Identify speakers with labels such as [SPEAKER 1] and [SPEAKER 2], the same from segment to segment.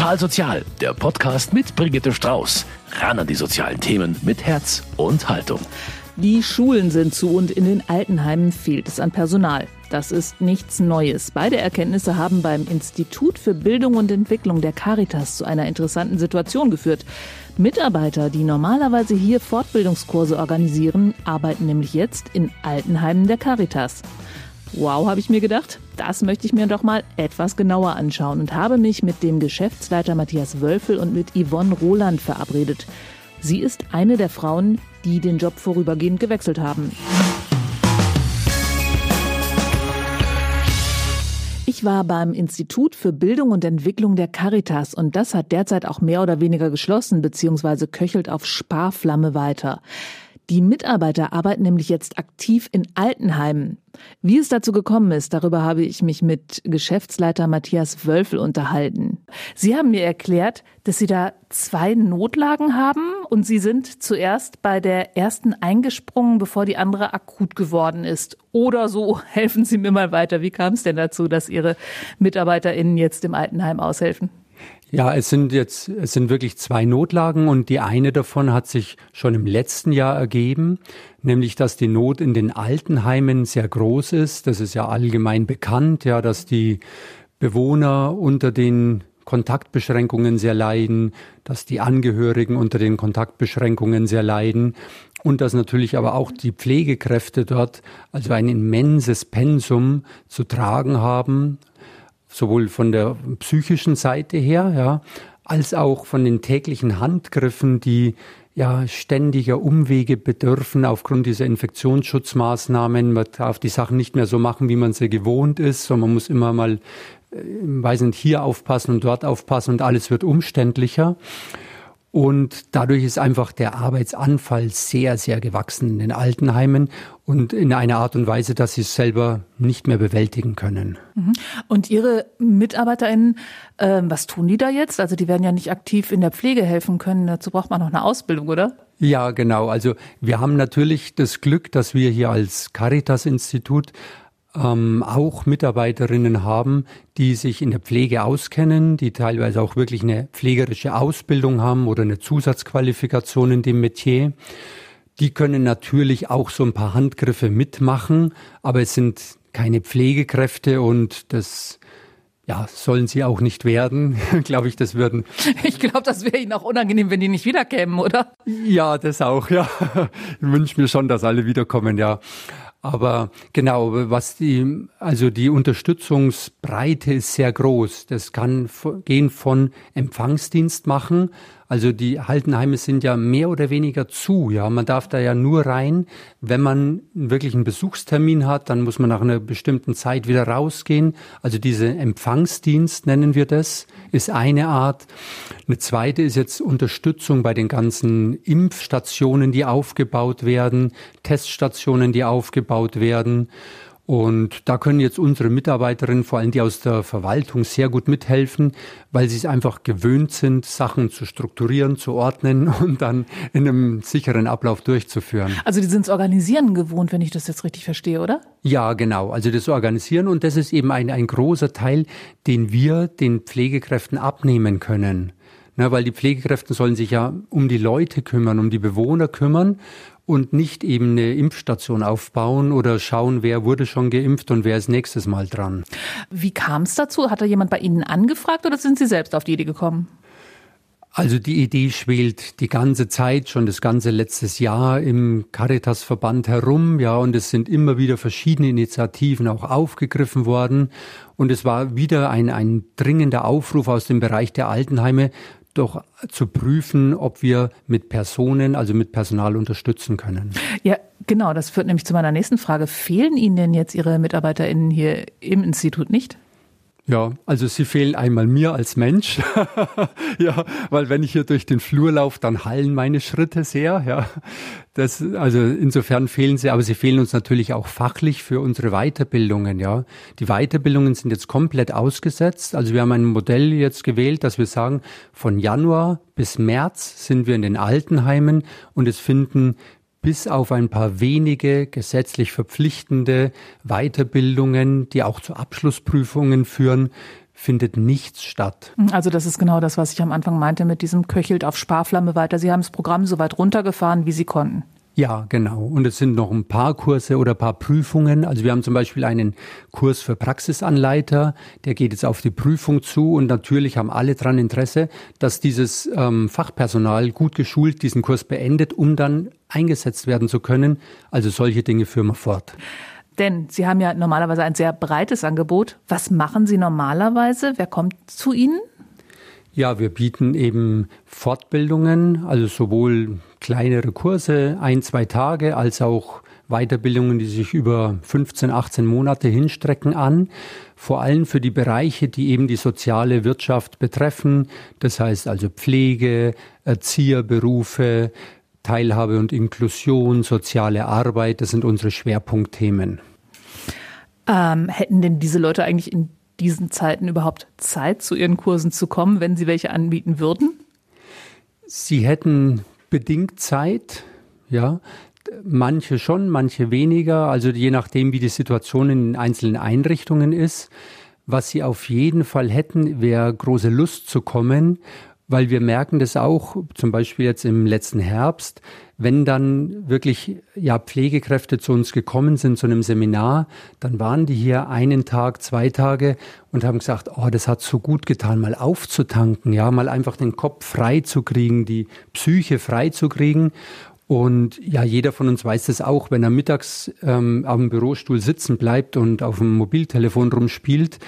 [SPEAKER 1] Total Sozial, der Podcast mit Brigitte Strauß. Ran an die sozialen Themen mit Herz und Haltung.
[SPEAKER 2] Die Schulen sind zu und in den Altenheimen fehlt es an Personal. Das ist nichts Neues. Beide Erkenntnisse haben beim Institut für Bildung und Entwicklung der Caritas zu einer interessanten Situation geführt. Mitarbeiter, die normalerweise hier Fortbildungskurse organisieren, arbeiten nämlich jetzt in Altenheimen der Caritas. Wow, habe ich mir gedacht, das möchte ich mir doch mal etwas genauer anschauen und habe mich mit dem Geschäftsleiter Matthias Wölfel und mit Yvonne Roland verabredet. Sie ist eine der Frauen, die den Job vorübergehend gewechselt haben. Ich war beim Institut für Bildung und Entwicklung der Caritas und das hat derzeit auch mehr oder weniger geschlossen bzw. köchelt auf Sparflamme weiter. Die Mitarbeiter arbeiten nämlich jetzt aktiv in Altenheimen. Wie es dazu gekommen ist, darüber habe ich mich mit Geschäftsleiter Matthias Wölfel unterhalten. Sie haben mir erklärt, dass Sie da zwei Notlagen haben und Sie sind zuerst bei der ersten eingesprungen, bevor die andere akut geworden ist. Oder so, helfen Sie mir mal weiter. Wie kam es denn dazu, dass Ihre MitarbeiterInnen jetzt im Altenheim aushelfen?
[SPEAKER 3] Ja, es sind jetzt, es sind wirklich zwei Notlagen und die eine davon hat sich schon im letzten Jahr ergeben, nämlich dass die Not in den Altenheimen sehr groß ist. Das ist ja allgemein bekannt, ja, dass die Bewohner unter den Kontaktbeschränkungen sehr leiden, dass die Angehörigen unter den Kontaktbeschränkungen sehr leiden und dass natürlich aber auch die Pflegekräfte dort also ein immenses Pensum zu tragen haben, sowohl von der psychischen Seite her, ja, als auch von den täglichen Handgriffen, die ja ständiger Umwege bedürfen aufgrund dieser Infektionsschutzmaßnahmen. Man darf die Sachen nicht mehr so machen, wie man sie gewohnt ist, sondern man muss immer mal, äh, weiß nicht, hier aufpassen und dort aufpassen und alles wird umständlicher. Und dadurch ist einfach der Arbeitsanfall sehr, sehr gewachsen in den Altenheimen und in einer Art und Weise, dass sie es selber nicht mehr bewältigen können.
[SPEAKER 2] Mhm. Und Ihre MitarbeiterInnen, äh, was tun die da jetzt? Also die werden ja nicht aktiv in der Pflege helfen können. Dazu braucht man noch eine Ausbildung, oder?
[SPEAKER 3] Ja, genau. Also wir haben natürlich das Glück, dass wir hier als Caritas-Institut ähm, auch Mitarbeiterinnen haben, die sich in der Pflege auskennen, die teilweise auch wirklich eine pflegerische Ausbildung haben oder eine Zusatzqualifikation in dem Metier. Die können natürlich auch so ein paar Handgriffe mitmachen, aber es sind keine Pflegekräfte und das ja, sollen sie auch nicht werden, glaube ich, das würden.
[SPEAKER 2] Ich glaube, das wäre ihnen auch unangenehm, wenn die nicht wiederkämen, oder?
[SPEAKER 3] Ja, das auch, ja. Ich wünsche mir schon, dass alle wiederkommen, ja. Aber genau, was die, also die Unterstützungsbreite ist sehr groß. Das kann gehen von Empfangsdienst machen, also die Altenheime sind ja mehr oder weniger zu. Ja, man darf da ja nur rein, wenn man wirklich einen Besuchstermin hat. Dann muss man nach einer bestimmten Zeit wieder rausgehen. Also diese Empfangsdienst nennen wir das, ist eine Art. Eine zweite ist jetzt Unterstützung bei den ganzen Impfstationen, die aufgebaut werden, Teststationen, die aufgebaut werden. Und da können jetzt unsere Mitarbeiterinnen, vor allem die aus der Verwaltung, sehr gut mithelfen, weil sie es einfach gewöhnt sind, Sachen zu strukturieren, zu ordnen und dann in einem sicheren Ablauf durchzuführen.
[SPEAKER 2] Also die sind es organisieren gewohnt, wenn ich das jetzt richtig verstehe, oder?
[SPEAKER 3] Ja, genau. Also das Organisieren und das ist eben ein, ein großer Teil, den wir den Pflegekräften abnehmen können. Na, weil die Pflegekräfte sollen sich ja um die Leute kümmern, um die Bewohner kümmern und nicht eben eine Impfstation aufbauen oder schauen, wer wurde schon geimpft und wer ist nächstes Mal dran.
[SPEAKER 2] Wie kam es dazu? Hat da jemand bei Ihnen angefragt oder sind Sie selbst auf die Idee gekommen?
[SPEAKER 3] Also die Idee schwelt die ganze Zeit, schon das ganze letztes Jahr im Caritas-Verband herum, ja, und es sind immer wieder verschiedene Initiativen auch aufgegriffen worden. Und es war wieder ein, ein dringender Aufruf aus dem Bereich der Altenheime, doch zu prüfen, ob wir mit Personen, also mit Personal unterstützen können.
[SPEAKER 2] Ja, genau. Das führt nämlich zu meiner nächsten Frage. Fehlen Ihnen denn jetzt Ihre MitarbeiterInnen hier im Institut nicht?
[SPEAKER 3] Ja, also sie fehlen einmal mir als Mensch. ja, weil wenn ich hier durch den Flur laufe, dann hallen meine Schritte sehr. Ja, das, also insofern fehlen sie, aber sie fehlen uns natürlich auch fachlich für unsere Weiterbildungen. Ja, die Weiterbildungen sind jetzt komplett ausgesetzt. Also wir haben ein Modell jetzt gewählt, dass wir sagen, von Januar bis März sind wir in den Altenheimen und es finden bis auf ein paar wenige gesetzlich verpflichtende Weiterbildungen, die auch zu Abschlussprüfungen führen, findet nichts statt.
[SPEAKER 2] Also das ist genau das, was ich am Anfang meinte mit diesem Köchelt auf Sparflamme weiter. Sie haben das Programm so weit runtergefahren, wie Sie konnten.
[SPEAKER 3] Ja, genau. Und es sind noch ein paar Kurse oder ein paar Prüfungen. Also wir haben zum Beispiel einen Kurs für Praxisanleiter, der geht jetzt auf die Prüfung zu und natürlich haben alle daran Interesse, dass dieses ähm, Fachpersonal gut geschult diesen Kurs beendet, um dann eingesetzt werden zu können. Also solche Dinge führen wir fort.
[SPEAKER 2] Denn Sie haben ja normalerweise ein sehr breites Angebot. Was machen Sie normalerweise? Wer kommt zu Ihnen?
[SPEAKER 3] Ja, wir bieten eben Fortbildungen, also sowohl kleinere Kurse, ein, zwei Tage, als auch Weiterbildungen, die sich über 15, 18 Monate hinstrecken an. Vor allem für die Bereiche, die eben die soziale Wirtschaft betreffen. Das heißt also Pflege, Erzieherberufe, Teilhabe und Inklusion, soziale Arbeit. Das sind unsere Schwerpunktthemen.
[SPEAKER 2] Ähm, hätten denn diese Leute eigentlich in diesen Zeiten überhaupt Zeit, zu ihren Kursen zu kommen, wenn sie welche anbieten würden?
[SPEAKER 3] Sie hätten bedingt Zeit, ja. Manche schon, manche weniger, also je nachdem, wie die Situation in den einzelnen Einrichtungen ist. Was sie auf jeden Fall hätten, wäre große Lust zu kommen, weil wir merken das auch, zum Beispiel jetzt im letzten Herbst, wenn dann wirklich ja Pflegekräfte zu uns gekommen sind zu einem Seminar, dann waren die hier einen Tag, zwei Tage und haben gesagt, oh, das hat so gut getan, mal aufzutanken, ja, mal einfach den Kopf frei zu kriegen, die Psyche frei zu kriegen. Und ja, jeder von uns weiß das auch, wenn er mittags ähm, am Bürostuhl sitzen bleibt und auf dem Mobiltelefon rumspielt,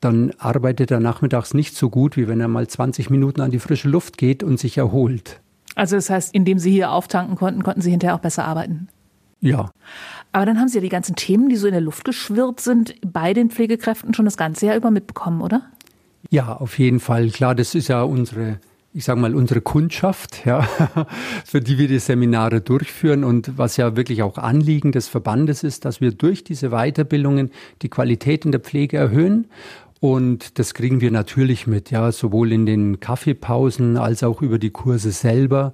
[SPEAKER 3] dann arbeitet er nachmittags nicht so gut, wie wenn er mal 20 Minuten an die frische Luft geht und sich erholt.
[SPEAKER 2] Also das heißt, indem Sie hier auftanken konnten, konnten Sie hinterher auch besser arbeiten?
[SPEAKER 3] Ja.
[SPEAKER 2] Aber dann haben Sie ja die ganzen Themen, die so in der Luft geschwirrt sind, bei den Pflegekräften schon das ganze Jahr über mitbekommen, oder?
[SPEAKER 3] Ja, auf jeden Fall. Klar, das ist ja unsere ich sage mal, unsere Kundschaft, ja, für die wir die Seminare durchführen und was ja wirklich auch Anliegen des Verbandes ist, dass wir durch diese Weiterbildungen die Qualität in der Pflege erhöhen und das kriegen wir natürlich mit, ja, sowohl in den Kaffeepausen als auch über die Kurse selber,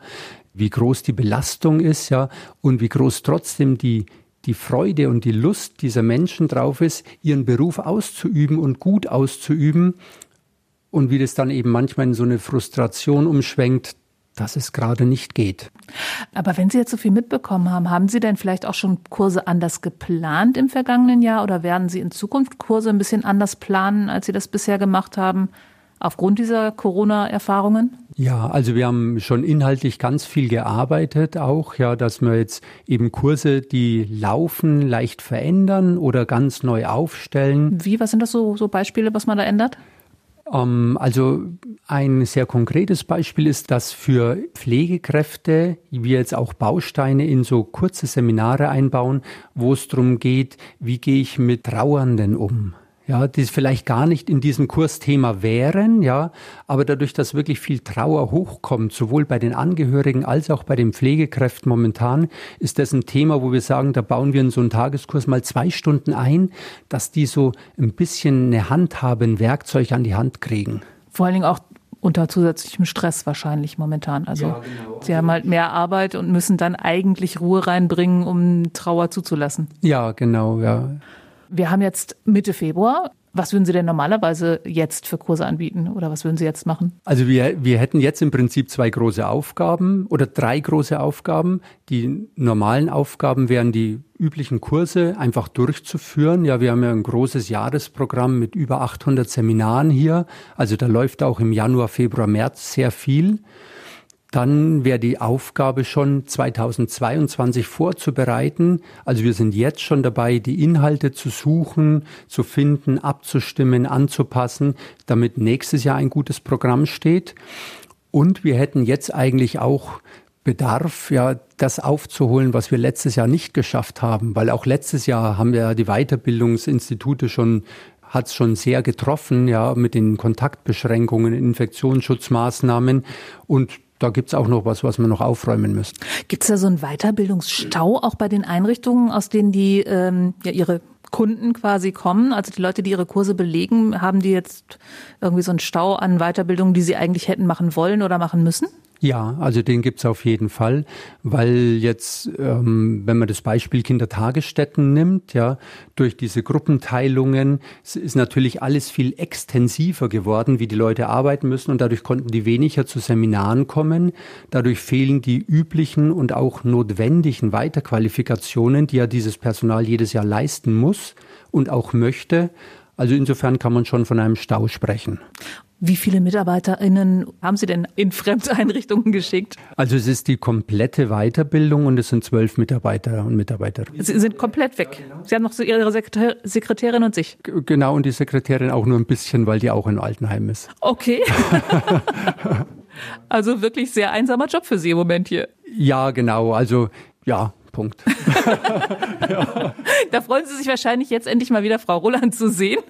[SPEAKER 3] wie groß die Belastung ist, ja, und wie groß trotzdem die, die Freude und die Lust dieser Menschen drauf ist, ihren Beruf auszuüben und gut auszuüben. Und wie das dann eben manchmal in so eine Frustration umschwenkt, dass es gerade nicht geht.
[SPEAKER 2] Aber wenn Sie jetzt so viel mitbekommen haben, haben Sie denn vielleicht auch schon Kurse anders geplant im vergangenen Jahr oder werden Sie in Zukunft Kurse ein bisschen anders planen, als Sie das bisher gemacht haben? Aufgrund dieser Corona-Erfahrungen?
[SPEAKER 3] Ja, also wir haben schon inhaltlich ganz viel gearbeitet, auch ja, dass wir jetzt eben Kurse, die laufen, leicht verändern oder ganz neu aufstellen.
[SPEAKER 2] Wie, was sind das so, so Beispiele, was man da ändert?
[SPEAKER 3] Ähm, also ein sehr konkretes Beispiel ist, dass für Pflegekräfte wir jetzt auch Bausteine in so kurze Seminare einbauen, wo es darum geht, wie gehe ich mit Trauernden um ja, die vielleicht gar nicht in diesem Kursthema wären, ja, aber dadurch, dass wirklich viel Trauer hochkommt, sowohl bei den Angehörigen als auch bei den Pflegekräften momentan, ist das ein Thema, wo wir sagen, da bauen wir in so einen Tageskurs mal zwei Stunden ein, dass die so ein bisschen eine Hand haben, ein Werkzeug an die Hand kriegen.
[SPEAKER 2] Vor allen Dingen auch unter zusätzlichem Stress wahrscheinlich momentan. Also ja, genau. sie haben halt mehr Arbeit und müssen dann eigentlich Ruhe reinbringen, um Trauer zuzulassen.
[SPEAKER 3] Ja, genau, ja.
[SPEAKER 2] Wir haben jetzt Mitte Februar. Was würden Sie denn normalerweise jetzt für Kurse anbieten oder was würden Sie jetzt machen?
[SPEAKER 3] Also wir, wir hätten jetzt im Prinzip zwei große Aufgaben oder drei große Aufgaben. Die normalen Aufgaben wären die üblichen Kurse einfach durchzuführen. Ja, wir haben ja ein großes Jahresprogramm mit über 800 Seminaren hier. Also da läuft auch im Januar, Februar, März sehr viel dann wäre die Aufgabe schon 2022 vorzubereiten. Also wir sind jetzt schon dabei, die Inhalte zu suchen, zu finden, abzustimmen, anzupassen, damit nächstes Jahr ein gutes Programm steht. Und wir hätten jetzt eigentlich auch Bedarf, ja, das aufzuholen, was wir letztes Jahr nicht geschafft haben, weil auch letztes Jahr haben wir die Weiterbildungsinstitute schon hat es schon sehr getroffen, ja, mit den Kontaktbeschränkungen, Infektionsschutzmaßnahmen. Und da gibt es auch noch was, was wir noch aufräumen müssen.
[SPEAKER 2] Gibt es da so einen Weiterbildungsstau auch bei den Einrichtungen, aus denen die ähm, ja, ihre Kunden quasi kommen? Also die Leute, die ihre Kurse belegen, haben die jetzt irgendwie so einen Stau an Weiterbildungen, die sie eigentlich hätten machen wollen oder machen müssen?
[SPEAKER 3] Ja, also den gibt's auf jeden Fall, weil jetzt, ähm, wenn man das Beispiel Kindertagesstätten nimmt, ja, durch diese Gruppenteilungen ist natürlich alles viel extensiver geworden, wie die Leute arbeiten müssen und dadurch konnten die weniger zu Seminaren kommen. Dadurch fehlen die üblichen und auch notwendigen Weiterqualifikationen, die ja dieses Personal jedes Jahr leisten muss und auch möchte. Also insofern kann man schon von einem Stau sprechen.
[SPEAKER 2] Wie viele MitarbeiterInnen haben Sie denn in Fremdeinrichtungen geschickt?
[SPEAKER 3] Also es ist die komplette Weiterbildung und es sind zwölf Mitarbeiter und Mitarbeiterinnen.
[SPEAKER 2] Sie sind komplett weg. Sie haben noch so Ihre Sekretär Sekretärin und sich.
[SPEAKER 3] G genau, und die Sekretärin auch nur ein bisschen, weil die auch in Altenheim ist.
[SPEAKER 2] Okay. also wirklich sehr einsamer Job für Sie im Moment hier.
[SPEAKER 3] Ja, genau. Also ja, Punkt.
[SPEAKER 2] ja. Da freuen Sie sich wahrscheinlich jetzt endlich mal wieder Frau Roland zu sehen.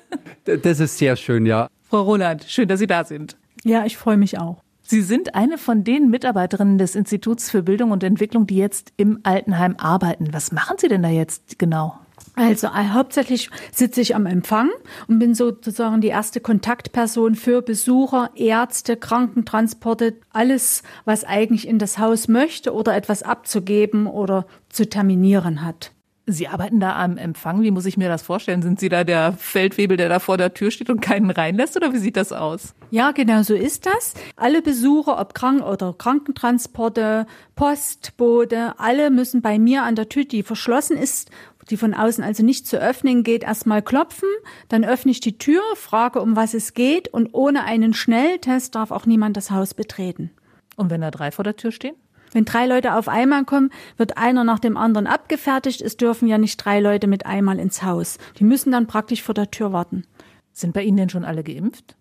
[SPEAKER 3] Das ist sehr schön, ja.
[SPEAKER 2] Frau Roland, schön, dass Sie da sind.
[SPEAKER 4] Ja, ich freue mich auch.
[SPEAKER 2] Sie sind eine von den Mitarbeiterinnen des Instituts für Bildung und Entwicklung, die jetzt im Altenheim arbeiten. Was machen Sie denn da jetzt genau?
[SPEAKER 4] Also äh, hauptsächlich sitze ich am Empfang und bin sozusagen die erste Kontaktperson für Besucher, Ärzte, Krankentransporte, alles, was eigentlich in das Haus möchte oder etwas abzugeben oder zu terminieren hat.
[SPEAKER 2] Sie arbeiten da am Empfang. Wie muss ich mir das vorstellen? Sind Sie da der Feldwebel, der da vor der Tür steht und keinen reinlässt oder wie sieht das aus?
[SPEAKER 4] Ja, genau so ist das. Alle Besucher, ob Krank- oder Krankentransporte, Postbote, alle müssen bei mir an der Tür, die verschlossen ist, die von außen also nicht zu öffnen geht, erstmal klopfen, dann öffne ich die Tür, frage, um was es geht und ohne einen Schnelltest darf auch niemand das Haus betreten.
[SPEAKER 2] Und wenn da drei vor der Tür stehen?
[SPEAKER 4] Wenn drei Leute auf einmal kommen, wird einer nach dem anderen abgefertigt. Es dürfen ja nicht drei Leute mit einmal ins Haus. Die müssen dann praktisch vor der Tür warten.
[SPEAKER 2] Sind bei Ihnen denn schon alle geimpft?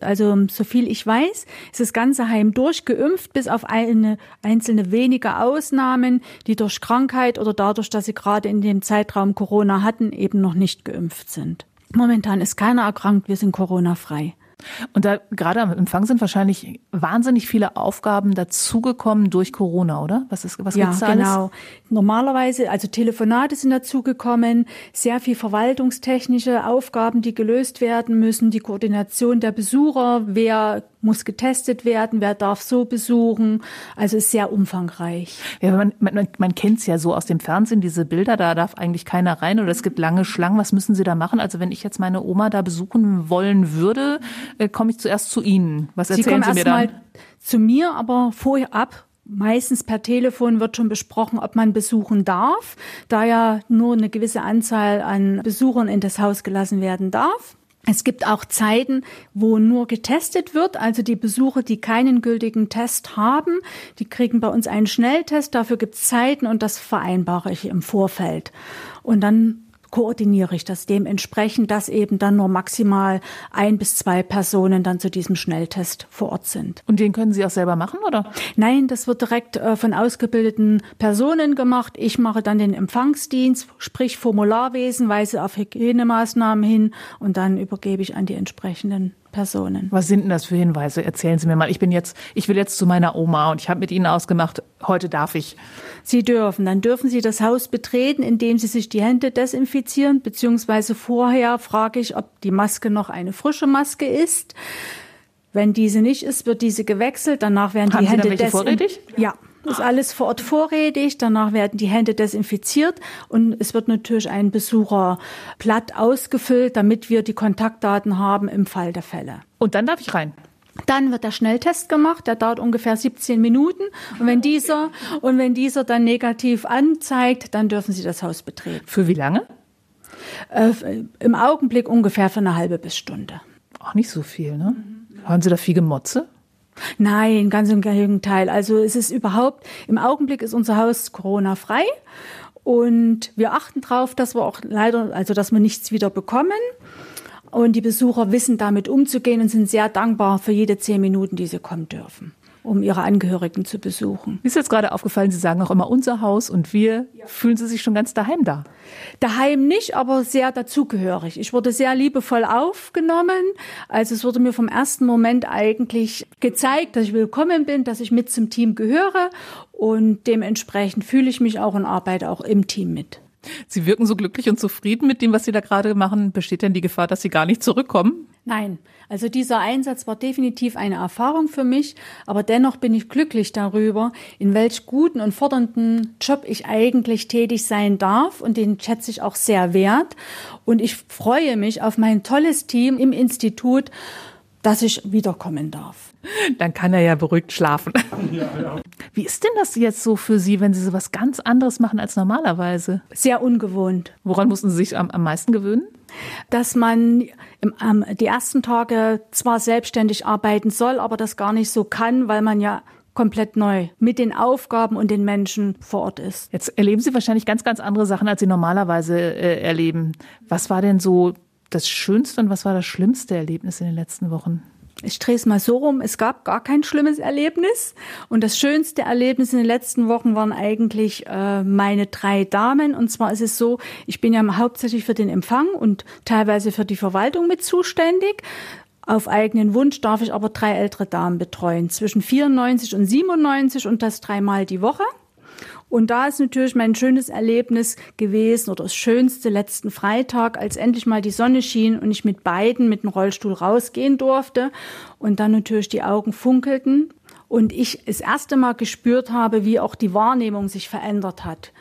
[SPEAKER 4] Also so viel ich weiß, ist das ganze Heim durchgeimpft, bis auf eine einzelne wenige Ausnahmen, die durch Krankheit oder dadurch, dass sie gerade in dem Zeitraum Corona hatten, eben noch nicht geimpft sind. Momentan ist keiner erkrankt, wir sind Corona-frei.
[SPEAKER 2] Und da gerade am Empfang sind wahrscheinlich wahnsinnig viele Aufgaben dazugekommen durch Corona, oder? Was ist was
[SPEAKER 4] ja,
[SPEAKER 2] gibt's da
[SPEAKER 4] genau.
[SPEAKER 2] Alles?
[SPEAKER 4] Normalerweise, also Telefonate sind dazugekommen, sehr viel verwaltungstechnische Aufgaben, die gelöst werden müssen, die Koordination der Besucher, wer muss getestet werden, wer darf so besuchen. Also ist sehr umfangreich.
[SPEAKER 2] Ja, man, man, man kennt es ja so aus dem Fernsehen, diese Bilder, da darf eigentlich keiner rein oder es gibt lange Schlangen. Was müssen Sie da machen? Also wenn ich jetzt meine Oma da besuchen wollen würde, äh, komme ich zuerst zu Ihnen. Was
[SPEAKER 4] Sie
[SPEAKER 2] erzählen
[SPEAKER 4] kommen
[SPEAKER 2] Sie mir dann?
[SPEAKER 4] Mal zu mir, aber vorher ab. Meistens per Telefon wird schon besprochen, ob man besuchen darf, da ja nur eine gewisse Anzahl an Besuchern in das Haus gelassen werden darf. Es gibt auch Zeiten, wo nur getestet wird. Also die Besucher, die keinen gültigen Test haben, die kriegen bei uns einen Schnelltest. Dafür gibt es Zeiten und das vereinbare ich im Vorfeld. Und dann koordiniere ich das dementsprechend, dass eben dann nur maximal ein bis zwei Personen dann zu diesem Schnelltest vor Ort sind.
[SPEAKER 2] Und den können Sie auch selber machen, oder?
[SPEAKER 4] Nein, das wird direkt äh, von ausgebildeten Personen gemacht. Ich mache dann den Empfangsdienst, sprich Formularwesen, weise auf Hygienemaßnahmen hin und dann übergebe ich an die entsprechenden Personen.
[SPEAKER 2] Was sind denn das für Hinweise? Erzählen Sie mir mal. Ich bin jetzt, ich will jetzt zu meiner Oma und ich habe mit Ihnen ausgemacht, heute darf ich.
[SPEAKER 4] Sie dürfen. Dann dürfen Sie das Haus betreten, indem Sie sich die Hände desinfizieren, beziehungsweise vorher frage ich, ob die Maske noch eine frische Maske ist. Wenn diese nicht ist, wird diese gewechselt. Danach werden
[SPEAKER 2] Haben
[SPEAKER 4] die Hände
[SPEAKER 2] vorrätig?
[SPEAKER 4] Ja, ist alles vor Ort vorrätig. Danach werden die Hände desinfiziert und es wird natürlich ein Besucherblatt ausgefüllt, damit wir die Kontaktdaten haben im Fall der Fälle.
[SPEAKER 2] Und dann darf ich rein.
[SPEAKER 4] Dann wird der Schnelltest gemacht, der dauert ungefähr 17 Minuten. Und wenn dieser, und wenn dieser dann negativ anzeigt, dann dürfen Sie das Haus betreten.
[SPEAKER 2] Für wie lange?
[SPEAKER 4] Äh, Im Augenblick ungefähr für eine halbe bis Stunde.
[SPEAKER 2] Auch nicht so viel, ne? Hören Sie da viel Gemotze?
[SPEAKER 4] Nein, ganz im Gegenteil. Also es ist überhaupt, im Augenblick ist unser Haus Corona-frei. Und wir achten darauf, dass wir auch leider, also dass wir nichts wieder bekommen. Und die Besucher wissen damit umzugehen und sind sehr dankbar für jede zehn Minuten, die sie kommen dürfen, um ihre Angehörigen zu besuchen.
[SPEAKER 2] Mir ist jetzt gerade aufgefallen, Sie sagen auch immer unser Haus und wir. Fühlen Sie sich schon ganz daheim da?
[SPEAKER 4] Daheim nicht, aber sehr dazugehörig. Ich wurde sehr liebevoll aufgenommen. Also es wurde mir vom ersten Moment eigentlich gezeigt, dass ich willkommen bin, dass ich mit zum Team gehöre und dementsprechend fühle ich mich auch und arbeite auch im Team mit.
[SPEAKER 2] Sie wirken so glücklich und zufrieden mit dem, was Sie da gerade machen. Besteht denn die Gefahr, dass Sie gar nicht zurückkommen?
[SPEAKER 4] Nein, also dieser Einsatz war definitiv eine Erfahrung für mich, aber dennoch bin ich glücklich darüber, in welch guten und fordernden Job ich eigentlich tätig sein darf und den schätze ich auch sehr wert. Und ich freue mich auf mein tolles Team im Institut, dass ich wiederkommen darf.
[SPEAKER 2] Dann kann er ja beruhigt schlafen. Ja, ja. Wie ist denn das jetzt so für Sie, wenn Sie so was ganz anderes machen als normalerweise?
[SPEAKER 4] Sehr ungewohnt.
[SPEAKER 2] Woran mussten Sie sich am, am meisten gewöhnen?
[SPEAKER 4] Dass man im, ähm, die ersten Tage zwar selbstständig arbeiten soll, aber das gar nicht so kann, weil man ja komplett neu mit den Aufgaben und den Menschen vor Ort ist.
[SPEAKER 2] Jetzt erleben Sie wahrscheinlich ganz, ganz andere Sachen, als Sie normalerweise äh, erleben. Was war denn so das schönste und was war das schlimmste Erlebnis in den letzten Wochen?
[SPEAKER 4] Ich drehe es mal so rum, es gab gar kein schlimmes Erlebnis. Und das schönste Erlebnis in den letzten Wochen waren eigentlich äh, meine drei Damen. Und zwar ist es so, ich bin ja hauptsächlich für den Empfang und teilweise für die Verwaltung mit zuständig. Auf eigenen Wunsch darf ich aber drei ältere Damen betreuen, zwischen 94 und 97 und das dreimal die Woche. Und da ist natürlich mein schönes Erlebnis gewesen oder das schönste letzten Freitag, als endlich mal die Sonne schien und ich mit beiden mit dem Rollstuhl rausgehen durfte und dann natürlich die Augen funkelten und ich das erste Mal gespürt habe, wie auch die Wahrnehmung sich verändert hat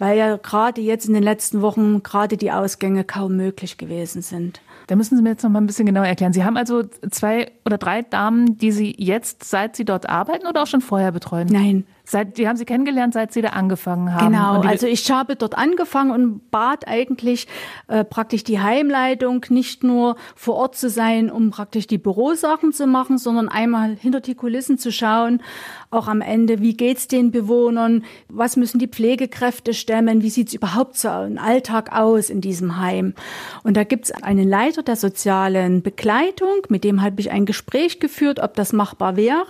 [SPEAKER 4] weil ja gerade jetzt in den letzten Wochen gerade die Ausgänge kaum möglich gewesen sind.
[SPEAKER 2] Da müssen Sie mir jetzt noch mal ein bisschen genauer erklären. Sie haben also zwei oder drei Damen, die Sie jetzt, seit Sie dort arbeiten oder auch schon vorher betreuen?
[SPEAKER 4] Nein,
[SPEAKER 2] Seit, die haben Sie kennengelernt, seit Sie da angefangen haben.
[SPEAKER 4] Genau, also ich habe dort angefangen und bat eigentlich äh, praktisch die Heimleitung, nicht nur vor Ort zu sein, um praktisch die Bürosachen zu machen, sondern einmal hinter die Kulissen zu schauen, auch am Ende, wie geht's den Bewohnern, was müssen die Pflegekräfte stemmen, wie sieht's überhaupt so ein Alltag aus in diesem Heim. Und da gibt's einen Leiter der sozialen Begleitung, mit dem habe ich ein Gespräch geführt, ob das machbar wäre.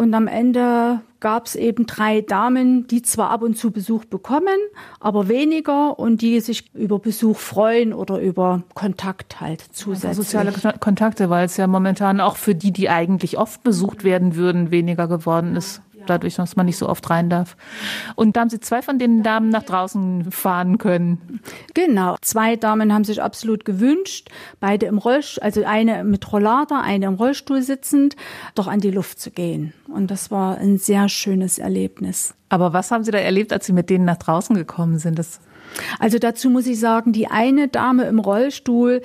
[SPEAKER 4] Und am Ende gab es eben drei Damen, die zwar ab und zu Besuch bekommen, aber weniger und die sich über Besuch freuen oder über Kontakt halt zusätzlich. Also
[SPEAKER 2] soziale Kontakte, weil es ja momentan auch für die, die eigentlich oft besucht werden würden, weniger geworden ist dadurch, dass man nicht so oft rein darf. Und da haben Sie zwei von den Damen nach draußen fahren können.
[SPEAKER 4] Genau. Zwei Damen haben sich absolut gewünscht, beide im Rollstuhl, also eine mit Rollator, eine im Rollstuhl sitzend, doch an die Luft zu gehen. Und das war ein sehr schönes Erlebnis.
[SPEAKER 2] Aber was haben Sie da erlebt, als Sie mit denen nach draußen gekommen sind? Das
[SPEAKER 4] also dazu muss ich sagen, die eine Dame im Rollstuhl,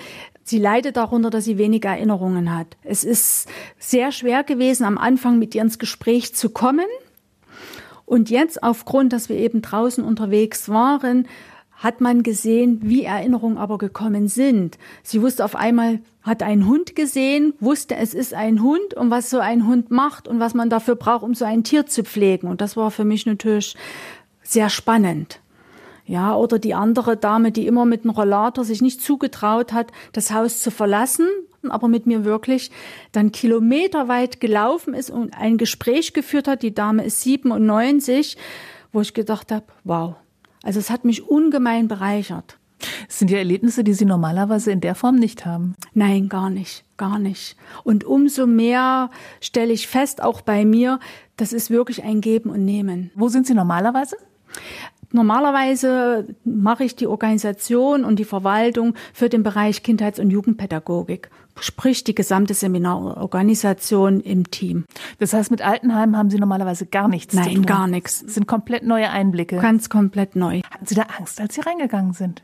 [SPEAKER 4] Sie leidet darunter, dass sie wenig Erinnerungen hat. Es ist sehr schwer gewesen, am Anfang mit ihr ins Gespräch zu kommen. Und jetzt, aufgrund, dass wir eben draußen unterwegs waren, hat man gesehen, wie Erinnerungen aber gekommen sind. Sie wusste auf einmal, hat einen Hund gesehen, wusste, es ist ein Hund und was so ein Hund macht und was man dafür braucht, um so ein Tier zu pflegen. Und das war für mich natürlich sehr spannend. Ja, oder die andere Dame, die immer mit dem Rollator sich nicht zugetraut hat, das Haus zu verlassen, aber mit mir wirklich dann kilometerweit gelaufen ist und ein Gespräch geführt hat. Die Dame ist 97, wo ich gedacht habe, wow. Also es hat mich ungemein bereichert.
[SPEAKER 2] Das sind ja Erlebnisse, die Sie normalerweise in der Form nicht haben.
[SPEAKER 4] Nein, gar nicht, gar nicht. Und umso mehr stelle ich fest, auch bei mir, das ist wirklich ein Geben und Nehmen.
[SPEAKER 2] Wo sind Sie normalerweise?
[SPEAKER 4] Normalerweise mache ich die Organisation und die Verwaltung für den Bereich Kindheits- und Jugendpädagogik, sprich die gesamte Seminarorganisation im Team.
[SPEAKER 2] Das heißt, mit Altenheim haben Sie normalerweise gar nichts
[SPEAKER 4] Nein,
[SPEAKER 2] zu tun?
[SPEAKER 4] Nein, gar nichts.
[SPEAKER 2] Das sind komplett neue Einblicke?
[SPEAKER 4] Ganz komplett neu.
[SPEAKER 2] Hatten Sie da Angst, als Sie reingegangen sind?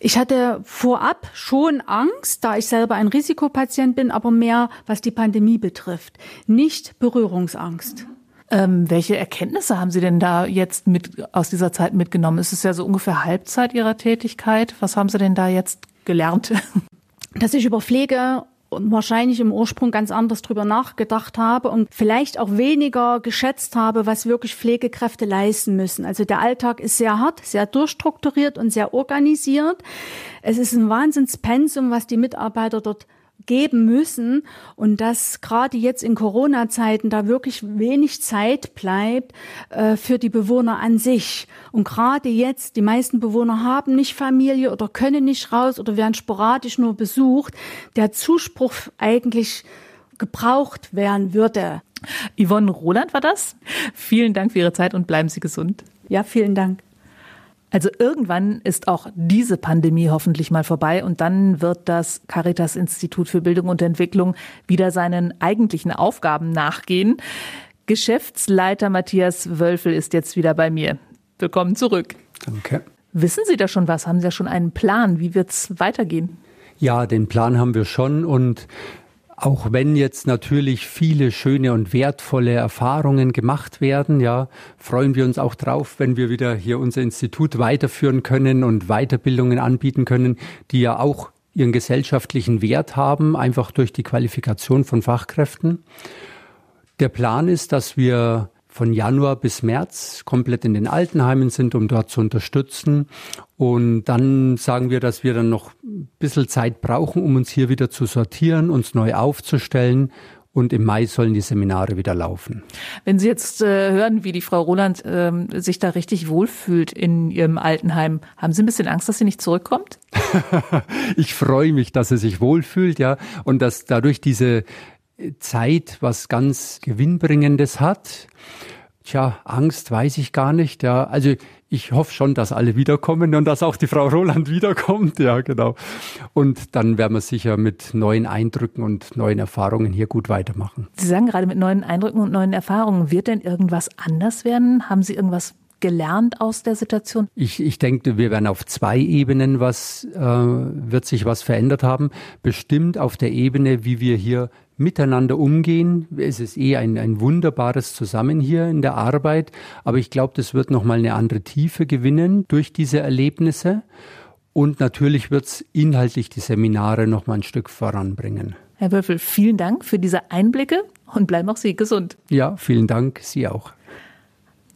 [SPEAKER 4] Ich hatte vorab schon Angst, da ich selber ein Risikopatient bin, aber mehr, was die Pandemie betrifft. Nicht Berührungsangst.
[SPEAKER 2] Ähm, welche Erkenntnisse haben Sie denn da jetzt mit aus dieser Zeit mitgenommen? Es ist ja so ungefähr Halbzeit Ihrer Tätigkeit. Was haben Sie denn da jetzt gelernt?
[SPEAKER 4] Dass ich über Pflege wahrscheinlich im Ursprung ganz anders drüber nachgedacht habe und vielleicht auch weniger geschätzt habe, was wirklich Pflegekräfte leisten müssen. Also der Alltag ist sehr hart, sehr durchstrukturiert und sehr organisiert. Es ist ein Wahnsinnspensum, was die Mitarbeiter dort geben müssen und dass gerade jetzt in Corona-Zeiten da wirklich wenig Zeit bleibt äh, für die Bewohner an sich. Und gerade jetzt, die meisten Bewohner haben nicht Familie oder können nicht raus oder werden sporadisch nur besucht, der Zuspruch eigentlich gebraucht werden würde.
[SPEAKER 2] Yvonne Roland war das. Vielen Dank für Ihre Zeit und bleiben Sie gesund.
[SPEAKER 4] Ja, vielen Dank.
[SPEAKER 2] Also irgendwann ist auch diese Pandemie hoffentlich mal vorbei und dann wird das Caritas Institut für Bildung und Entwicklung wieder seinen eigentlichen Aufgaben nachgehen. Geschäftsleiter Matthias Wölfel ist jetzt wieder bei mir. Willkommen zurück.
[SPEAKER 3] Danke.
[SPEAKER 2] Wissen Sie da schon was? Haben Sie ja schon einen Plan? Wie wird es weitergehen?
[SPEAKER 3] Ja, den Plan haben wir schon und auch wenn jetzt natürlich viele schöne und wertvolle Erfahrungen gemacht werden, ja, freuen wir uns auch drauf, wenn wir wieder hier unser Institut weiterführen können und Weiterbildungen anbieten können, die ja auch ihren gesellschaftlichen Wert haben, einfach durch die Qualifikation von Fachkräften. Der Plan ist, dass wir von Januar bis März komplett in den Altenheimen sind, um dort zu unterstützen. Und dann sagen wir, dass wir dann noch ein bisschen Zeit brauchen, um uns hier wieder zu sortieren, uns neu aufzustellen und im Mai sollen die Seminare wieder laufen.
[SPEAKER 2] Wenn Sie jetzt äh, hören, wie die Frau Roland äh, sich da richtig wohlfühlt in ihrem Altenheim, haben Sie ein bisschen Angst, dass sie nicht zurückkommt?
[SPEAKER 3] ich freue mich, dass sie sich wohlfühlt, ja, und dass dadurch diese Zeit was ganz Gewinnbringendes hat. Tja, Angst weiß ich gar nicht. Ja, also ich hoffe schon, dass alle wiederkommen und dass auch die Frau Roland wiederkommt. Ja, genau. Und dann werden wir sicher mit neuen Eindrücken und neuen Erfahrungen hier gut weitermachen.
[SPEAKER 2] Sie sagen gerade mit neuen Eindrücken und neuen Erfahrungen. Wird denn irgendwas anders werden? Haben Sie irgendwas gelernt aus der Situation?
[SPEAKER 3] Ich, ich denke, wir werden auf zwei Ebenen was, äh, wird sich was verändert haben. Bestimmt auf der Ebene, wie wir hier miteinander umgehen. Es ist eh ein, ein wunderbares Zusammen hier in der Arbeit, aber ich glaube, das wird nochmal eine andere Tiefe gewinnen durch diese Erlebnisse. Und natürlich wird es inhaltlich die Seminare nochmal ein Stück voranbringen.
[SPEAKER 2] Herr Wölfel, vielen Dank für diese Einblicke und bleiben auch Sie gesund.
[SPEAKER 3] Ja, vielen Dank, Sie auch.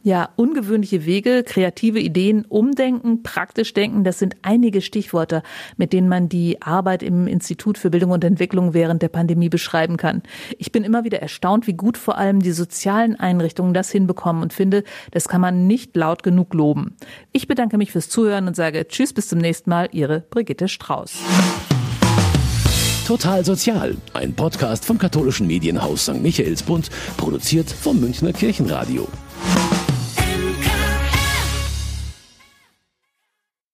[SPEAKER 2] Ja, ungewöhnliche Wege, kreative Ideen, Umdenken, praktisch denken, das sind einige Stichworte, mit denen man die Arbeit im Institut für Bildung und Entwicklung während der Pandemie beschreiben kann. Ich bin immer wieder erstaunt, wie gut vor allem die sozialen Einrichtungen das hinbekommen und finde, das kann man nicht laut genug loben. Ich bedanke mich fürs Zuhören und sage Tschüss, bis zum nächsten Mal, Ihre Brigitte Strauß.
[SPEAKER 1] Total Sozial, ein Podcast vom katholischen Medienhaus St. Michaelsbund, produziert vom Münchner Kirchenradio.